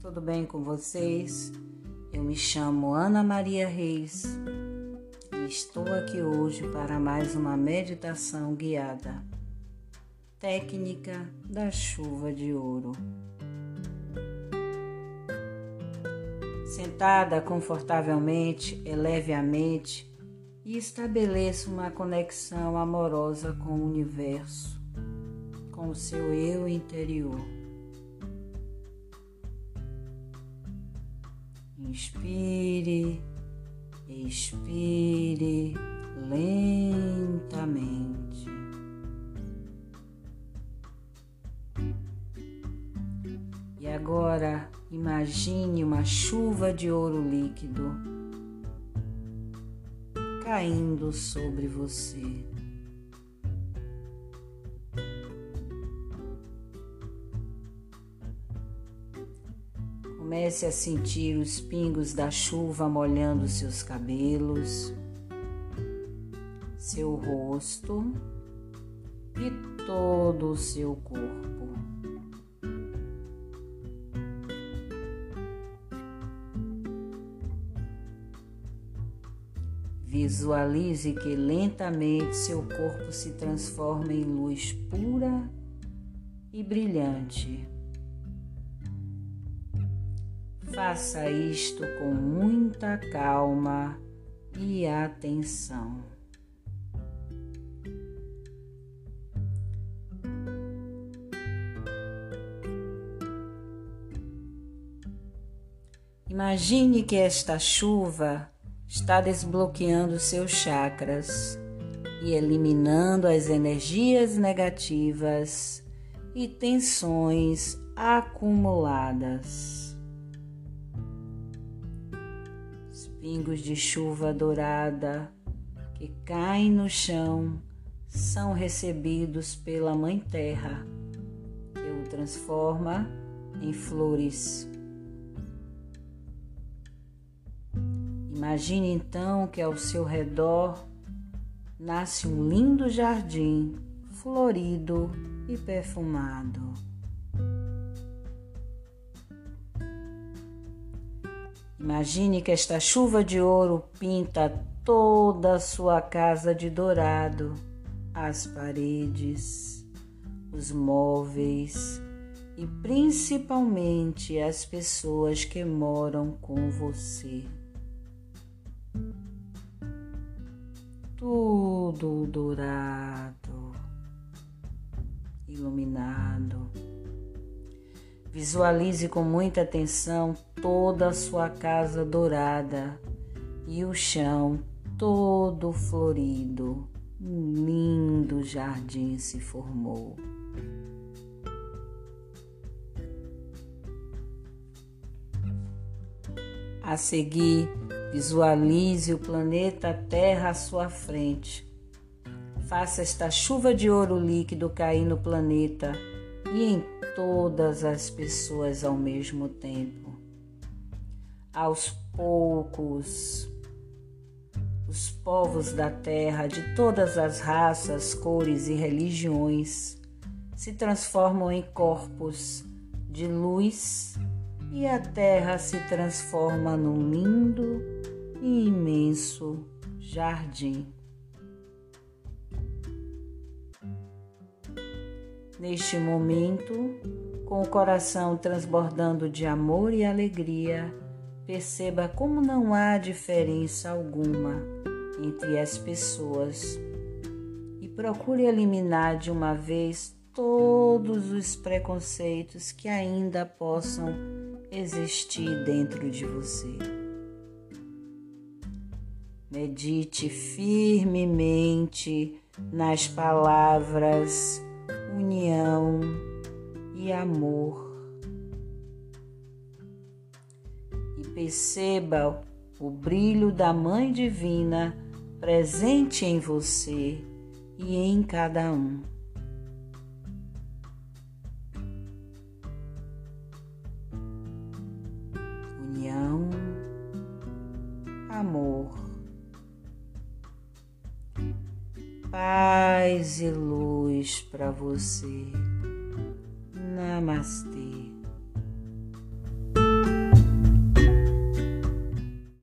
tudo bem com vocês? Eu me chamo Ana Maria Reis e estou aqui hoje para mais uma meditação guiada. Técnica da chuva de ouro. Sentada confortavelmente, eleve a mente e estabeleça uma conexão amorosa com o universo, com o seu eu interior. Inspire, expire lentamente. E agora imagine uma chuva de ouro líquido caindo sobre você. Comece a sentir os pingos da chuva molhando seus cabelos, seu rosto e todo o seu corpo. Visualize que lentamente seu corpo se transforma em luz pura e brilhante. Faça isto com muita calma e atenção. Imagine que esta chuva está desbloqueando seus chakras e eliminando as energias negativas e tensões acumuladas. Pingos de chuva dourada que caem no chão são recebidos pela Mãe Terra, que o transforma em flores. Imagine então que ao seu redor nasce um lindo jardim florido e perfumado. Imagine que esta chuva de ouro pinta toda a sua casa de dourado, as paredes, os móveis e principalmente as pessoas que moram com você. Tudo dourado, iluminado Visualize com muita atenção toda a sua casa dourada e o chão todo florido. Um lindo jardim se formou. A seguir, visualize o planeta Terra à sua frente. Faça esta chuva de ouro líquido cair no planeta e em todas as pessoas ao mesmo tempo. Aos poucos, os povos da terra de todas as raças, cores e religiões se transformam em corpos de luz e a terra se transforma num lindo e imenso jardim. Neste momento, com o coração transbordando de amor e alegria, perceba como não há diferença alguma entre as pessoas e procure eliminar de uma vez todos os preconceitos que ainda possam existir dentro de você. Medite firmemente nas palavras união e amor. E perceba o brilho da Mãe Divina presente em você e em cada um. União, amor paz e luz para você. Namastê.